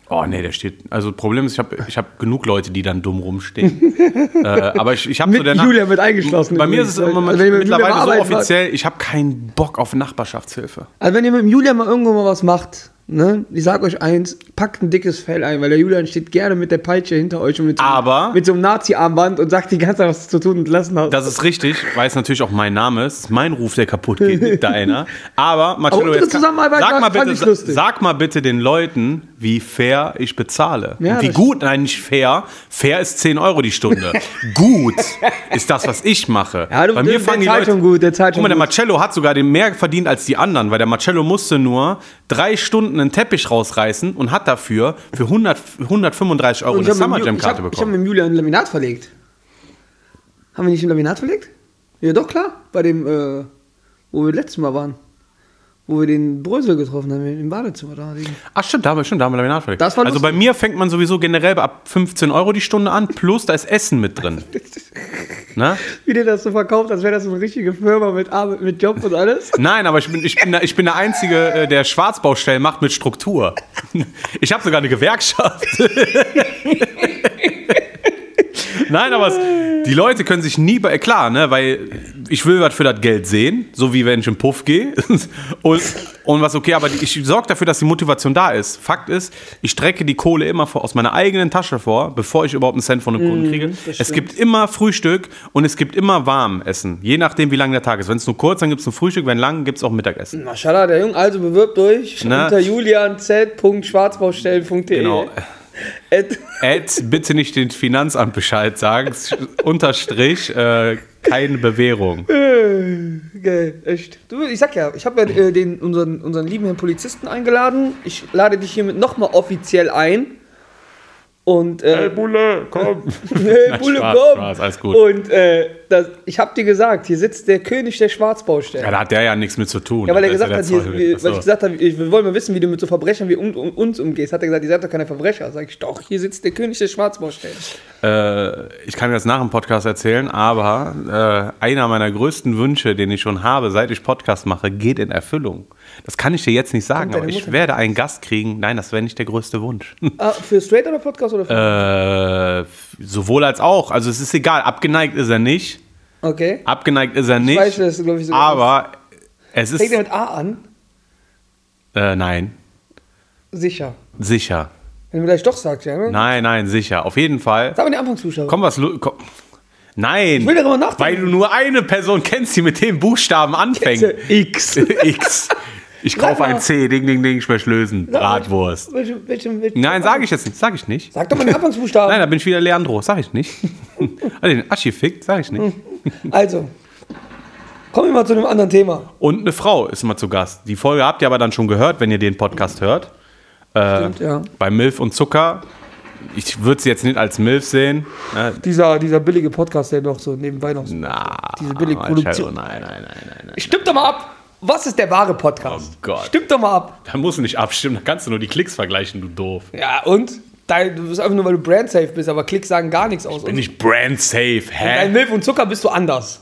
Oh nee, der steht. Also Problem ist, ich habe ich hab genug Leute, die dann dumm rumstehen. äh, aber ich, ich habe so der Nach- Julia mit eingeschlossen. Bei mir ist es immer Also Julia mittlerweile mal so offiziell, ich habe keinen Bock auf Nachbarschaftshilfe. Also wenn ihr mit dem Julian mal irgendwo mal was macht, ne, ich sag euch eins, packt ein dickes Fell ein, weil der Julian steht gerne mit der Peitsche hinter euch und mit so, Aber- mit so einem Nazi-Armband und sagt die ganze Zeit, was zu tun und lassen hat. Das ist richtig, weil es natürlich auch mein Name ist. Mein Ruf, der kaputt geht, nicht deiner. Aber Marcello, jetzt kann- sag mal, bitte, sag mal bitte den Leuten, wie fair ich bezahle. Ja, Und wie gut, nein, nicht fair. Fair ist 10 Euro die Stunde. gut ist das, was ich mache. Ja, du- Bei mir der fangen die zahlt Leute, gut, der Guck mal, der. Marcello hat sogar den mehr verdient als die anderen, weil der Marcello musste nur drei Stunden einen Teppich rausreißen und hat dafür für 100, 135 Euro eine Summer mit Jam Ju- Karte ich hab, Ich habe bekommen. mit Julian ein Laminat verlegt. Haben wir nicht ein Laminat verlegt? Ja, doch, klar. Bei dem, äh, wo wir letztes Mal waren. Wo wir den Brösel getroffen haben, im Badezimmer da. Ach stimmt, da haben wir schon, da haben wir Laminat. Das war also bei mir fängt man sowieso generell ab 15 Euro die Stunde an, plus da ist Essen mit drin. ne? Wie der das so verkauft, als wäre das so eine richtige Firma mit Arbeit, mit Job und alles. Nein, aber ich bin, ich, bin der, ich bin der Einzige, äh, der Schwarzbaustellen macht mit Struktur. Ich habe sogar eine Gewerkschaft. Nein, aber es, die Leute können sich nie bei. Klar, ne, weil ich will was für das Geld sehen, so wie wenn ich im Puff gehe. Und, und was okay, aber ich sorge dafür, dass die Motivation da ist. Fakt ist, ich strecke die Kohle immer vor, aus meiner eigenen Tasche vor, bevor ich überhaupt einen Cent von einem Kunden kriege. Es gibt immer Frühstück und es gibt immer Warmessen. Je nachdem, wie lang der Tag ist. Wenn es nur kurz, dann gibt es ein Frühstück, wenn lang, gibt es auch Mittagessen. Maschallah, der Junge, also bewirbt euch Na? unter julianz.schwarzbaustellen.de. Genau. Ad- Ed, bitte nicht den Finanzamt Bescheid sagen. Unterstrich, äh, keine Bewährung. Geil, echt. Du, ich sag ja, ich habe ja äh, den, unseren, unseren lieben Herrn Polizisten eingeladen. Ich lade dich hiermit nochmal offiziell ein. Und, äh, Bulle, komm. hey, Bulle, Spaß, komm. Spaß, alles gut. Und äh, das, ich habe dir gesagt, hier sitzt der König der Schwarzbaustellen. Ja, da hat der ja nichts mit zu tun. Ja, weil er gesagt hat, hier, weil so. ich gesagt habe, ich- wir wollen mal wissen, wie du mit so Verbrechern wie um, um, uns umgehst. Hat er gesagt, ihr seid doch keine Verbrecher. Sag ich, doch, hier sitzt der König der Schwarzbaustellen. Äh, ich kann mir das nach dem Podcast erzählen, aber äh, einer meiner größten Wünsche, den ich schon habe, seit ich Podcast mache, geht in Erfüllung. Das kann ich dir jetzt nicht sagen, aber ich Mutter werde einen Gast kriegen. Nein, das wäre nicht der größte Wunsch. Ah, für Straight oder Podcast oder für. äh, sowohl als auch. Also es ist egal. Abgeneigt ist er nicht. okay. Abgeneigt ist er nicht. weiß, dass du, glaub ich, so aber es Fängt ist. er mit A an? Äh, nein, Sicher. sicher. Wenn du gleich doch sagst, ja, ne? Nein, nein, sicher. Auf jeden Fall. Sag mal den Anfangszuschauer. Komm, was. Komm. Nein. Ich will darüber nachdenken. Weil du nur eine Person kennst, die mit dem Buchstaben anfängt. X. X. Ich kaufe ein C, Ding, Ding, Ding, Schmechlösen, Bratwurst. Welche, welche, welche, Nein, sage ich jetzt nicht, sag ich nicht. Sag doch mal den Anfangsbuchstaben. Nein, da bin ich wieder Leandro, sag ich nicht. Also den Aschi fickt, sag ich nicht. Also, kommen wir mal zu einem anderen Thema. Und eine Frau ist mal zu Gast. Die Folge habt ihr aber dann schon gehört, wenn ihr den Podcast hört. Äh, Stimmt, ja. Bei Milf und Zucker. Ich würde sie jetzt nicht als Milf sehen. Ne? Dieser, dieser billige Podcast, der noch so nebenbei noch so. Na, Diese billige Produktion. Nein, nein, nein, nein, nein. Stimmt doch mal ab! Was ist der wahre Podcast? Oh Gott. Stimmt doch mal ab! Da musst du nicht abstimmen, da kannst du nur die Klicks vergleichen, du doof. Ja, und? Dein, du bist einfach nur, weil du brandsafe bist, aber Klicks sagen gar nichts aus. Bin ich brand safe, Bei hä? Milch und Zucker bist du anders.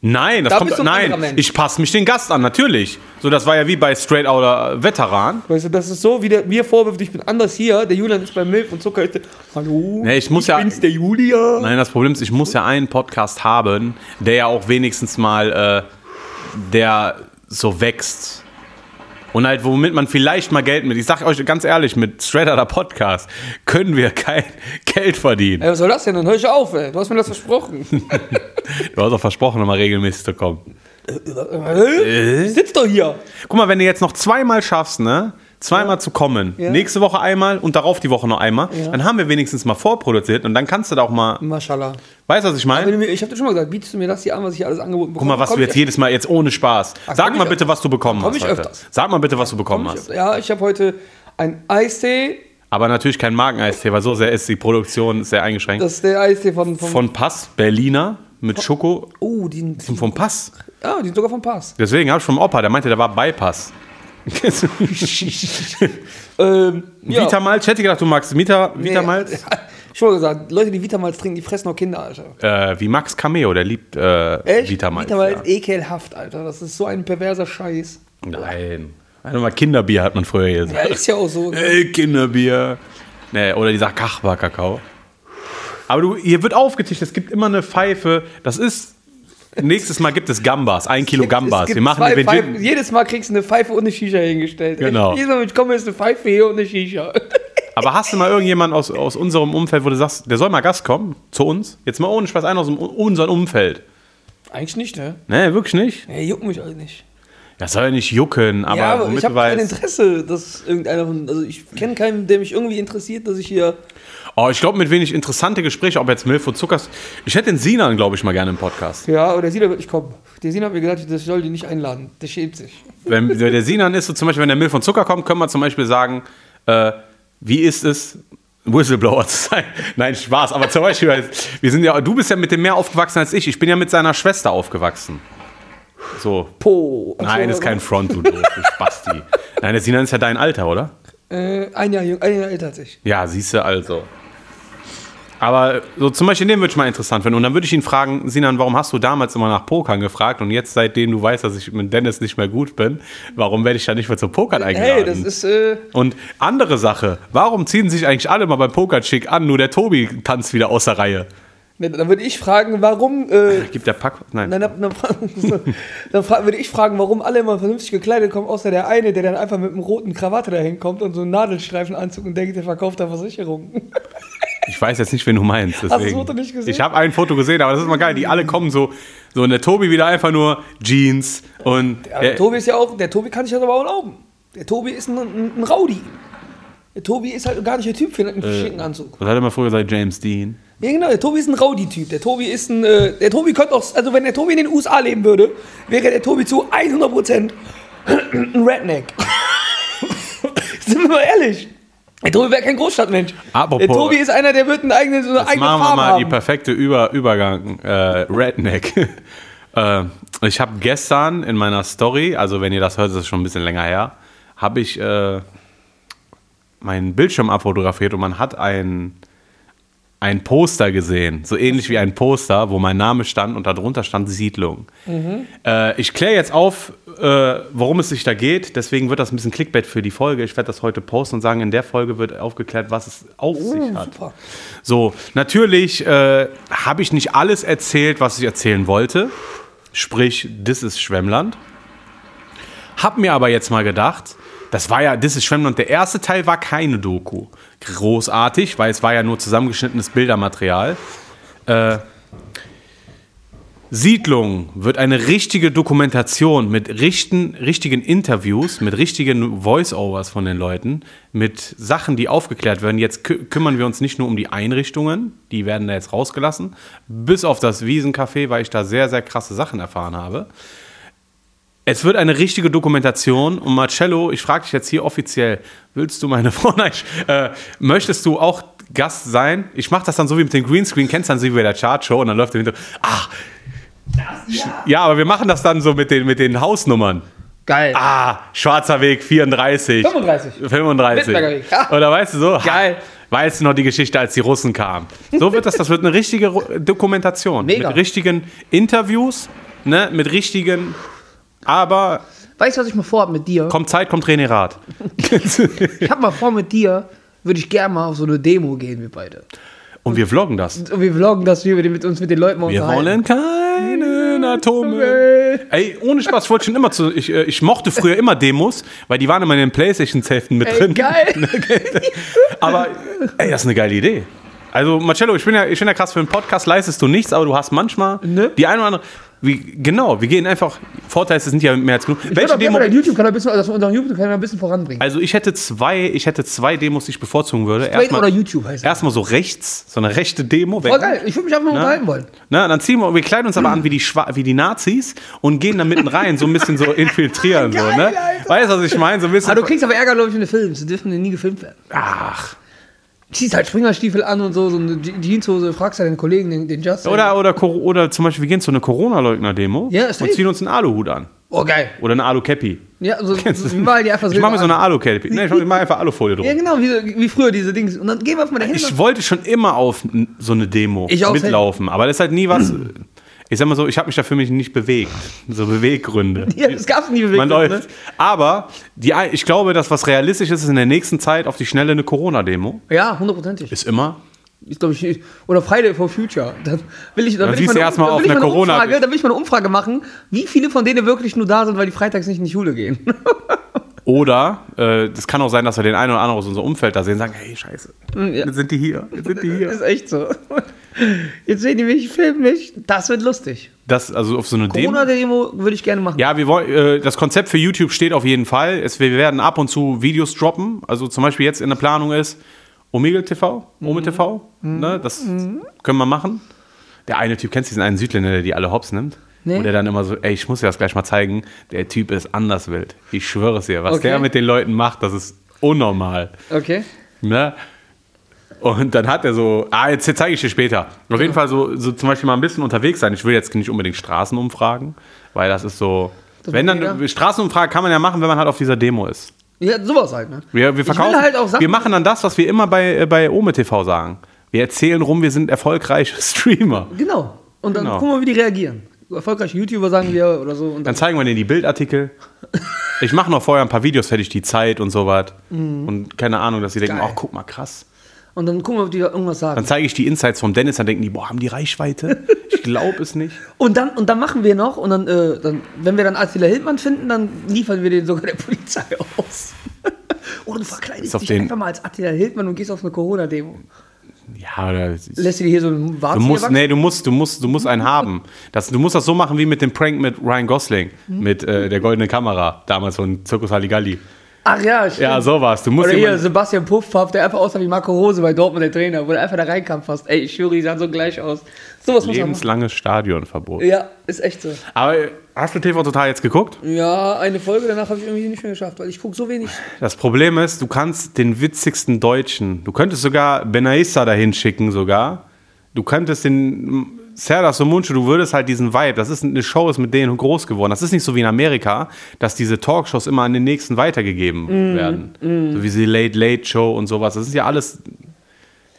Nein, das Da kommt. Nein, ich passe mich den Gast an, natürlich. So, das war ja wie bei Straight Outer Veteran. Weißt du, das ist so, wie der mir vorwirft, ich bin anders hier. Der Julian ist bei Milch und Zucker. Der, Hallo? Nee, ich muss ich ja- bin's, der Julian. Nein, das Problem ist, ich muss ja einen Podcast haben, der ja auch wenigstens mal, äh, der so wächst. Und halt, womit man vielleicht mal Geld mit. Ich sag euch ganz ehrlich, mit Straight Outta Podcast können wir kein Geld verdienen. Ey, was soll das denn? Dann hör ich auf, ey. Du hast mir das versprochen. Du hast auch versprochen, nochmal regelmäßig zu kommen. Hä? Ich sitz doch hier. Guck mal, wenn du jetzt noch zweimal schaffst, ne? Zweimal zu kommen. Ja. Nächste Woche einmal und darauf die Woche noch einmal. Dann haben wir wenigstens mal vorproduziert und dann kannst du da auch mal. Maschallah. Weißt du, was ich meine? mir, ich hab dir schon mal gesagt, bietest du mir das hier an, was ich hier alles angeboten Guck bekomme? mal, was du Komm jetzt jedes Mal, jetzt ohne Spaß. Sag komm mal ich bitte, was du bekommen komm hast. ich heute. öfters. Sag mal bitte, was du bekommen Komm, hast. ich, ja, ich habe heute ein Eistee. Aber natürlich kein Markeneistee, weil so sehr ist die Produktion sehr eingeschränkt. Das ist der Eistee von. von Von Pass, Berliner, mit Schoko. oh, die, die, Vom Pass. ah, die sind sogar vom Pass. Deswegen habe ich vom Opa, der meinte, der war Bypass. Ähm, ja. Vitamalz, ich hätte gedacht, du magst Vita, Vitamalz. Nee, ich habe gesagt, Leute, die Vitamalz trinken, die fressen auch Kinder, Alter. Äh, wie Max Cameo, der liebt äh, Echt? Vitamalz. Vitamalz, ja. ekelhaft, Alter. Das ist so ein perverser Scheiß. Nein. Einfach mal Kinderbier hat man früher Ja, gesagt. ist ja auch so. Ey, Kinderbier. Nee, oder dieser Kachbar-Kakao. Aber du, hier wird aufgetischt, es gibt immer eine Pfeife. Das ist. Nächstes Mal gibt es Gambas, ein Kilo Es Gambas. gibt Wir machen zwei Pfeifen. Jedes Mal kriegst du eine Pfeife und eine Shisha hingestellt. Genau. Jedes Mal, wenn ich komme, ist eine Pfeife hier und eine Shisha. Aber hast du mal irgendjemanden aus, aus unserem Umfeld, wo du sagst, der soll mal Gast kommen zu uns? Jetzt mal ohne Spaß, einer aus unserem Umfeld. Eigentlich nicht, ne? Nee, wirklich nicht. Nee, juckt mich halt nicht. Das soll ja nicht jucken, aber, ja, aber womit ich habe kein. Interesse, dass irgendeiner von. Also ich kenne keinen, der mich irgendwie interessiert, dass ich hier. Oh, ich glaube, mit wenig interessante Gespräche, ob jetzt Milf und Zuckers. Ich hätte den Sinan, glaube ich, mal gerne im Podcast. Ja, aber der Sina wird nicht kommen. Der Sina hat mir gesagt, ich soll die nicht einladen. Der schämt sich. Wenn wenn der Sinan ist, so zum Beispiel, wenn der Milf und Zucker kommt, können wir zum Beispiel sagen, äh, wie ist es, Whistleblower zu sein? Nein, Spaß, aber zum Beispiel, wir sind ja, du bist ja mit dem mehr aufgewachsen als ich. Ich bin ja mit seiner Schwester aufgewachsen. So. Po. Nein, ist kein Front, du doof, du Spasti. Nein, der Sinan ist ja dein Alter, oder? Äh, ein Jahr jung, ein Jahr älter als ich. Ja, siehst du also. Aber so zum Beispiel den würde ich mal interessant finden. Und dann würde ich ihn fragen, Sinan, warum hast du damals immer nach Pokern gefragt und jetzt, seitdem du weißt, dass ich mit Dennis nicht mehr gut bin, warum werde ich da nicht mehr zum Pokern eingeladen? Hey, das ist. Äh, und andere Sache, warum ziehen sich eigentlich alle mal beim Pokern schick an, nur der Tobi tanzt wieder aus der Reihe? Ne, dann würde ich fragen, warum. Äh, Gibt der Pack? Nein. Nein, dann, dann, dann fra- würde ich fragen, warum alle immer vernünftig gekleidet kommen, außer der eine, der dann einfach mit einem roten Krawatte dahin kommt und so einen Nadelstreifenanzug und denkt, der verkauft da Versicherung. Ich weiß jetzt nicht, wen du meinst. du das Deswegen. Foto nicht gesehen? Ich habe ein Foto gesehen, aber das ist mal geil. Die alle kommen so, so und der Tobi wieder einfach nur Jeans und Ja, der, der Tobi ist ja auch, der Tobi kann sich das aber auch erlauben. Der Tobi ist ein, ein, ein Rowdy. Der Tobi ist halt gar nicht der Typ für einen Äh. schicken Anzug. was hat er mal früher gesagt? James Dean. Ja, genau, der Tobi ist ein Rowdy-Typ. Der Tobi ist ein, äh, der Tobi könnte auch, also wenn der Tobi in den USA leben würde, wäre der Tobi zu 100% ein Redneck. Sind wir mal ehrlich. Der Tobi wäre kein Großstadtmensch. Apropos- der Tobi ist einer, der wird eine eigene, so eine eigene machen wir Farbe mal die haben. perfekte Über Übergang. Äh, Redneck. äh, ich habe gestern in meiner Story, also wenn ihr das hört, ist es schon ein bisschen länger her, habe ich äh, meinen Bildschirm abfotografiert und man hat ein, ein Poster gesehen, so ähnlich wie ein Poster, wo mein Name stand und darunter stand Siedlung. Äh, ich kläre jetzt auf, äh, worum es sich da geht. Deswegen wird das ein bisschen Clickbait für die Folge. Ich werde das heute posten und sagen, in der Folge wird aufgeklärt, was es auf sich hat. Super. So, natürlich äh, habe ich nicht alles erzählt, was ich erzählen wollte. Sprich, das ist Schwemmland. Hab mir aber jetzt mal gedacht, das war ja, das ist Schwemmland, der erste Teil war keine Doku. Großartig, weil es war ja nur zusammengeschnittenes Bildermaterial. Äh, Siedlung wird eine richtige Dokumentation mit richten, richtigen Interviews, mit richtigen Voice-Overs von den Leuten, mit Sachen, die aufgeklärt werden. Jetzt kü kümmern wir uns nicht nur um die Einrichtungen, die werden da jetzt rausgelassen, bis auf das Wiesencafé, weil ich da sehr, sehr krasse Sachen erfahren habe. Es wird eine richtige Dokumentation und Marcello, ich frage dich jetzt hier offiziell, willst du meine Frau, nein, äh, möchtest du auch Gast sein? Ich mache das dann so wie mit dem Greenscreen, kennst du dann so wie bei der Chartshow und dann läuft im Hintergrund, ach, ja, aber wir machen das dann so mit den, mit den Hausnummern. Geil. Ah, Schwarzer Weg 34. 35. 35. Wittenberger Weg. Ja. Oder weißt du so? Geil. Weißt du noch die Geschichte, als die Russen kamen? So wird das, das wird eine richtige Dokumentation. Mega. Mit richtigen Interviews, ne, mit richtigen, aber Weißt du, was ich mal vorhab mit dir? kommt Zeit, kommt René Rath. Ich hab mal vor mit dir, würde ich gerne mal auf so eine Demo gehen, wir beide. Und wir vloggen das. Und wir vloggen das, wie wir mit uns mit den Leuten mal Wir wollen keinen Atommüll. Ey, ohne Spaß, ich wollte schon immer zu. Ich, äh, ich mochte früher immer Demos, weil die waren immer in den Playstation-Hälften mit Ey, drin. geil. Aber, ey, das ist eine geile Idee. Also, Marcello, ich bin ja, ich bin ja krass für einen Podcast, leistest du nichts, aber du hast manchmal Ne? die eine oder andere. Wie, genau, wir gehen einfach. Vorteile sind ja mehr als genug. Ich Welche Demo? deinen YouTube-Kanal ein bisschen, also unseren YouTube-Kanal ein bisschen voranbringen. Also ich hätte zwei, ich hätte zwei Demos, die ich bevorzugen würde. Straight Erstmal, oder YouTube heißt das. erstmal so rechts, so eine rechte Demo. Voll geil. Ich würde mich einfach mal unterhalten wollen. Na, dann ziehen wir, wir kleiden uns aber an wie die, Schwa wie die Nazis und gehen dann mitten rein, so ein bisschen so infiltrieren. so, Geil, ne? Alter. Weißt du, was ich meine? So ein bisschen. Aber du kriegst aber Ärger, glaube ich, in den Filmen. Sie dürfen nie gefilmt werden. Ach. Ziehst halt Springerstiefel an und so, so eine Je- Jeanshose, fragst ja deinen Kollegen, den, den Justin. Oder, oder, oder zum Beispiel, wir gehen zu einer Corona-Leugner-Demo Ja, und ziehen uns einen Aluhut an. Oh, geil. Oder eine Alu-Cappy. Ja, so, Kennst du so, wir malen die einfach Ich mache mir so eine Alu-Cappy. Nee, ich mache einfach Alufolie drum. Ja, genau, wie, wie früher diese Dings. Und dann gehen wir einfach mal dahin. Ich wollte schon immer auf so eine Demo Ich mitlaufen, aber das ist halt nie was. Ich sag mal so, ich habe mich dafür mich nicht bewegt. So Beweggründe. ja, das gab's nie bewegt. Man läuft. Aber die, ich glaube, dass was realistisch ist, ist in der nächsten Zeit auf die Schnelle eine Corona-Demo. Ja, hundertprozentig. Ist immer. Ich glaube, ich, oder Friday for Future. Dann will ich, Dann will ich mal erst mal auf eine Corona- Umfrage, dann will ich mal eine Umfrage machen, wie viele von denen wirklich nur da sind, weil die freitags nicht in die Schule gehen. Oder äh, das kann auch sein, dass wir den einen oder anderen aus unserem Umfeld da sehen und sagen, hey, scheiße, Ja. jetzt sind die hier, jetzt sind die Das hier. ist echt so. Jetzt sehen die mich, filmen mich. Das wird lustig. Das, also auf so eine Demo. Corona-Demo würde ich gerne machen. Ja, wir wollen, äh, das Konzept für YouTube steht auf jeden Fall. Es, wir werden ab und zu Videos droppen. Also zum Beispiel jetzt in der Planung ist Omegle TV, Ome TV. Ne, das können wir machen. Der eine Typ, kennst du diesen einen Südländer, der die alle hops nimmt? Nee. Und der dann immer so, ey, ich muss dir das gleich mal zeigen. Der Typ ist anders wild. Ich schwöre es dir. Was Okay. der mit den Leuten macht, das ist unnormal. Okay. Ne? Und dann hat er so, ah, jetzt zeige ich dir später. Auf jeden Fall so, so zum Beispiel mal ein bisschen unterwegs sein. Ich will jetzt nicht unbedingt Straßen umfragen, weil das ist so. wenn dann. Straßenumfrage kann man ja machen, wenn man halt auf dieser Demo ist. Ja, sowas halt, ne? Wir, wir verkaufen, halt auch Sachen- wir machen dann das, was wir immer bei, äh, bei Ome TV sagen. Wir erzählen rum, wir sind erfolgreiche Streamer. Genau. Und dann Genau. gucken wir, wie die reagieren. Erfolgreiche YouTuber sagen wir oder so. Und Dann dann, zeigen wir denen die Bildartikel. Ich mache noch vorher ein paar Videos fertig, die Zeit und sowas. Und keine Ahnung, dass sie denken, Mhm. Ach, guck mal, krass. Und dann gucken wir, ob die irgendwas sagen. Dann zeige ich die Insights vom Dennis, dann denken die, boah, haben die Reichweite? Ich glaube es nicht. Und dann, und dann machen wir noch, und dann, äh, dann, wenn wir dann Attila Hildmann finden, dann liefern wir den sogar der Polizei aus. Oder du verkleidest dich einfach mal als Attila Hildmann und gehst auf eine Corona-Demo. Ja, oder Lässt du dir hier so einen Du Warzen musst, nee, du musst, du musst, du musst einen haben. Das, du musst das so machen wie mit dem Prank mit Ryan Gosling, Mhm. mit äh, der goldenen Kamera, damals von Zirkus Halligalli. Ach ja, stimmt. Ja, sowas. Du musst Oder hier Sebastian Puffpaff, der einfach aussah wie Marco Rose bei Dortmund, der Trainer, wo er einfach da reinkam fast. Ey, ich schwöre, die sahen so gleich aus. Sowas muss man machen. lebenslanges Stadionverbot. Ja, ist echt so. Aber hast du TV Total jetzt geguckt? Ja, eine Folge danach habe ich irgendwie nicht mehr geschafft, weil ich gucke so wenig. Das Problem ist, du kannst den witzigsten Deutschen, du könntest sogar Benaissa dahin schicken sogar. Du könntest den Serdar Somuncu, du würdest halt diesen Vibe, das ist eine Show, ist mit denen groß geworden. Das ist nicht so wie in Amerika, dass diese Talkshows immer an den nächsten weitergegeben werden. So wie die Late Late Show und sowas. Das ist ja alles,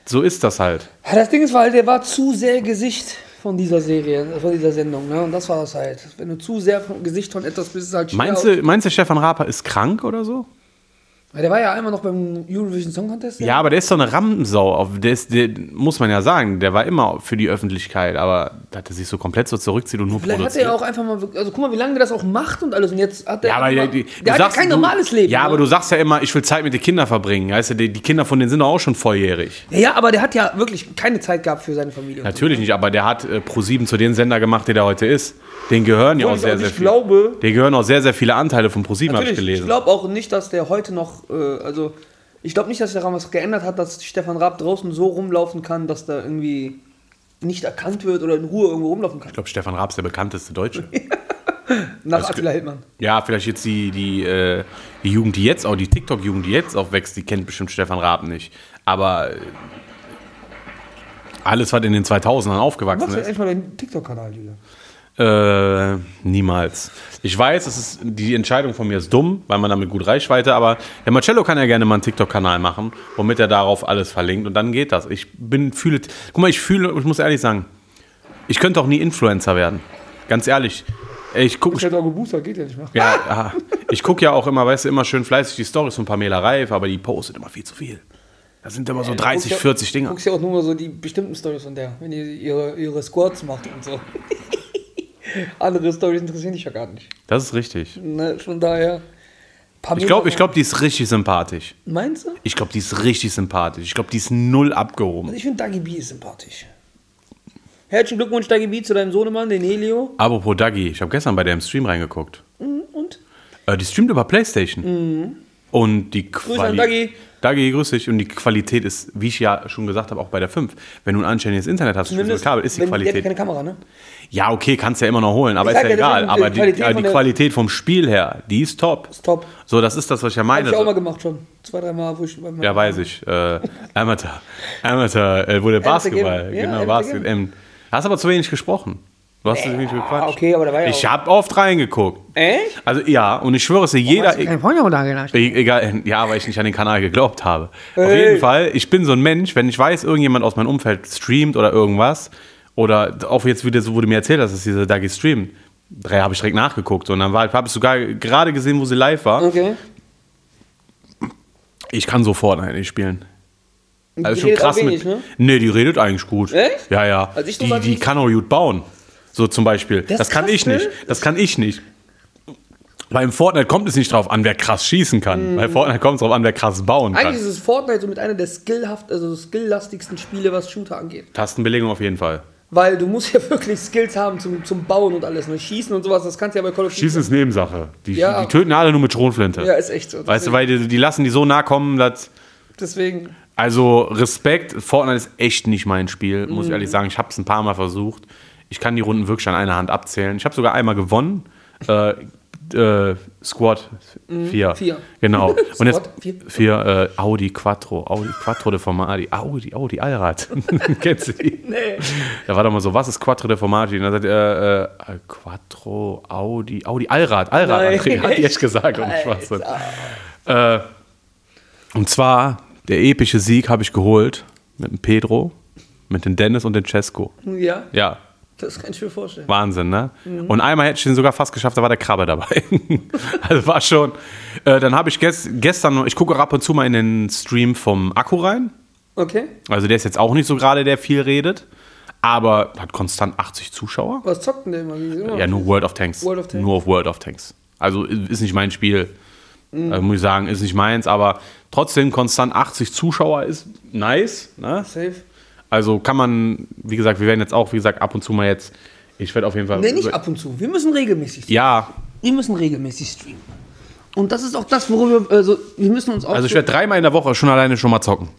so ist das halt. Das Ding ist, weil der war zu sehr Gesicht von dieser Serie, von dieser Sendung, ne? Und das war das halt. Wenn du zu sehr vom Gesicht von etwas bist, ist es halt schwer. Meinst du, meinst du, Stefan Raper ist krank oder so? Ja, Der war ja einmal noch beim Eurovision Song Contest. Ja, aber der ist doch eine Rampensau. Der, ist, der muss man ja sagen, der war immer für die Öffentlichkeit, aber dass er sich so komplett so zurückzieht und nur Vielleicht hat produziert. er ja auch einfach mal, also guck mal, wie lange der das auch macht und alles. Und jetzt hat der, Ja, aber immer, die, der du hat sagst, ja kein normales Leben. Ja, ne? aber du sagst ja immer, ich will Zeit mit den Kindern verbringen. Weißt du, die, die Kinder von denen sind doch auch schon volljährig. Ja, ja, aber der hat ja wirklich keine Zeit gehabt für seine Familie. Natürlich nicht, aber der hat äh, Pro7 zu den Sender gemacht, der der heute ist. Den gehören ja auch sehr, ich sehr viel. glaube, Den gehören auch sehr, sehr viele Anteile von Pro7, habe ich natürlich, ich gelesen. glaube auch nicht, dass der heute noch, äh, also ich glaube nicht, dass daran was geändert hat, dass Stefan Raab draußen so rumlaufen kann, dass da irgendwie nicht erkannt wird oder in Ruhe irgendwo rumlaufen kann. Ich glaube, Stefan Raab ist der bekannteste Deutsche. Nach Also, Attila Hildmann. Ja, vielleicht jetzt die, die, äh, die Jugend, die jetzt auch, die TikTok-Jugend, die jetzt aufwächst, die kennt bestimmt Stefan Raab nicht. Aber äh, alles, was in den 2000ern Machst aufgewachsen du ist, endlich mal deinen TikTok-Kanal, Julia? Äh, niemals. Ich weiß, es ist, die Entscheidung von mir ist dumm, weil man damit gut Reichweite, aber der Marcello kann ja gerne mal einen TikTok-Kanal machen, womit er darauf alles verlinkt und dann geht das. Ich bin, fühle, guck mal, ich fühle, ich muss ehrlich sagen, ich könnte auch nie Influencer werden. Ganz ehrlich. Ich gucke Ich hätte auch geboostert, geht ja nicht mehr. Ja, ja. ich gucke ja auch immer, weißt du, immer schön fleißig die Stories von Pamela Reif, aber die postet immer viel zu viel. Da sind immer so 30, 40 Du Dinger. guckst ja auch nur so die bestimmten Stories von der, wenn die ihre, ihre Squats macht und so. Andere Stories interessieren dich ja gar nicht. Das ist richtig. Ne, von daher. Ich glaube, ich glaub, die ist richtig sympathisch. Meinst du? Ich glaube, die ist richtig sympathisch. Ich glaube, die ist null abgehoben. Also ich finde Dagi B ist sympathisch. Herzlichen Glückwunsch, Dagi B, zu deinem Sohnemann, den Helio. Apropos Dagi, ich habe gestern bei der im Stream reingeguckt. Und? Äh, die streamt über Playstation. Und die an. Dagi. Dagi, grüß dich. Und die Qualität ist, wie ich ja schon gesagt habe, auch bei der 5. Wenn du ein anständiges Internet hast, mit Kabel, ist die wenn, Die Qualität. hat keine Kamera, ne? Ja, okay, kannst du ja immer noch holen, aber Ich ist ja egal. Aber die die, Qualität die der- Qualität vom Spiel her, die ist top. Ist top. So, das ist das, was ich ja Hab meine. ich auch mal gemacht schon. Zwei, drei Mal, wo ich beim ja, weiß ich. Äh, Amateur. Amateur, äh, wo der Basketball. Game. Ja, genau, Amateur Basket. Game. Ähm, hast aber zu wenig gesprochen. Du hast zu wenig gequatscht. okay, aber da war ja Ich auch- habe oft reingeguckt. Echt? Also ja, und ich schwöre es dir, jeder. Freunde da gelassen. E- Egal, ja, weil ich nicht an den Kanal geglaubt habe. Auf jeden Fall, ich bin so ein Mensch, wenn ich weiß, irgendjemand aus meinem Umfeld streamt oder irgendwas, oder auch jetzt wieder so, wo du mir erzählt hast, dass dieser Dagi streamt, drei habe ich direkt nachgeguckt und dann war, habe ich sogar gerade gesehen, wo sie live war. Okay. Ich kann so Fortnite nicht spielen. Also Die schon redet auch krass wenig, mit. ne? Nee, die redet eigentlich gut. Echt? Ja, ja. Also ich die, die kann auch gut bauen. So zum Beispiel. Das Das, kann ich ne? nicht. Das kann ich nicht. Beim Fortnite kommt es nicht drauf an, wer krass schießen kann. Bei Fortnite kommt es drauf an, wer krass bauen kann. Mhm. Eigentlich ist es Fortnite so mit einer der skillhaft, also skilllastigsten Spiele, was Shooter angeht. Tastenbelegung auf jeden Fall. Weil du musst ja wirklich Skills haben zum, zum Bauen und alles. Ne? Schießen und sowas, das kannst du ja bei Call of Duty. Schießen ist Nebensache. Die, Ja. die töten alle nur mit Schronflinte. Ja, ist echt so. Weißt du, weil die, die lassen die so nah kommen, dass. Deswegen. Also Respekt, Fortnite ist echt nicht mein Spiel, muss Mhm. ich ehrlich sagen. Ich habe es ein paar Mal versucht. Ich kann die Runden wirklich an einer Hand abzählen. Ich habe sogar einmal gewonnen. Äh, äh, Squad 4. Mhm. vier. Genau. Und jetzt Squad vier? vier, äh, Audi Quattro. Audi Quattro de Formati. Audi, Audi Allrad. Kennst du die? Nee. Da war doch mal so, was ist Quattro de Formaggi? Und dann sagt er, äh, äh, Quattro, Audi, Audi, Allrad, Allrad, Nein, André, hat die echt gesagt. Und, Schwachsinn. Äh, und zwar, der epische Sieg habe ich geholt mit dem Pedro, mit dem Dennis und dem Cesco. Ja, Ja, das kann ich mir vorstellen. Wahnsinn, ne? Und einmal hätte ich den sogar fast geschafft, da war der Krabbe dabei. also war schon. Äh, dann habe ich gest, gestern, noch- ich gucke ab und zu mal in den Stream vom Akku rein. Okay. Also der ist jetzt auch nicht so gerade, der viel redet. Aber hat konstant 80 Zuschauer. Was zockt denn der immer? Immer? Ja, nur World of Tanks. World of Tanks. Nur auf World of Tanks. Also ist nicht mein Spiel. Also muss ich sagen, ist nicht meins, aber trotzdem konstant 80 Zuschauer ist nice. Ne? Safe. Also kann man, wie gesagt, wir werden jetzt auch, wie gesagt, ab und zu mal jetzt. Ich werde auf jeden Fall. Nee, nicht ab und zu. Wir müssen regelmäßig streamen. Ja, Wir müssen regelmäßig streamen. Und das ist auch das, worüber wir, also, wir müssen uns auch. also ich werde dreimal in der Woche schon alleine schon mal zocken.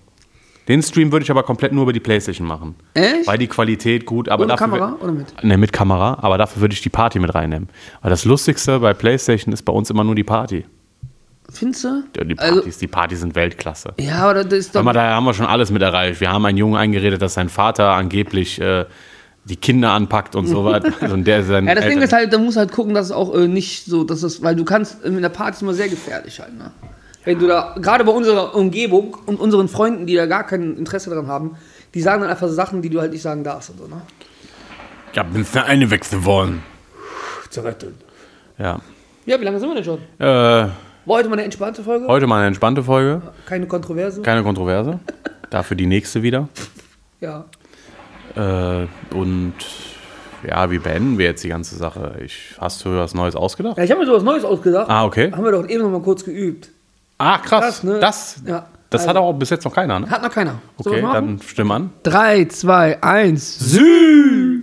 Den Stream würde ich aber komplett nur über die Playstation machen. Echt? Weil die Qualität gut, aber Ohne dafür. Kamera oder mit? Ne, mit Kamera, aber dafür würde ich die Party mit reinnehmen. Weil das Lustigste bei Playstation ist bei uns immer nur die Party. Findest du? Ja, Die Also, Partys, die Partys sind Weltklasse. ja, aber das ist doch. Aber da haben wir schon alles mit erreicht. Wir haben einen Jungen eingeredet, dass sein Vater angeblich äh, die Kinder anpackt und so weiter. Also, und der ist sein Ja, das Ding ist halt, da muss halt gucken, dass es auch äh, nicht so, dass das, weil du kannst, äh, mit der Party ist immer sehr gefährlich halt, ne? Wenn du da, gerade bei unserer Umgebung und unseren Freunden, die da gar kein Interesse dran haben, die sagen dann einfach Sachen, die du halt nicht sagen darfst und so, ne? Ich habe ins Verein wechseln wollen. Zur Rettung. Ja. Ja, wie lange sind wir denn schon? Äh, War heute mal eine entspannte Folge? heute mal eine entspannte Folge. Keine Kontroverse? Keine Kontroverse. Dafür die nächste wieder. Ja. Äh, und ja, wie beenden wir jetzt die ganze Sache? Ich, hast du was Neues ausgedacht? Ja, ich habe mir sowas Neues ausgedacht. Ah, okay. Haben wir doch eben noch mal kurz geübt. Ah, krass. Krass, ne? Das, Ja. das hat Also- auch bis jetzt noch keiner, ne? Hat noch keiner. Okay, dann stimm an. 3, 2, 1. Sü!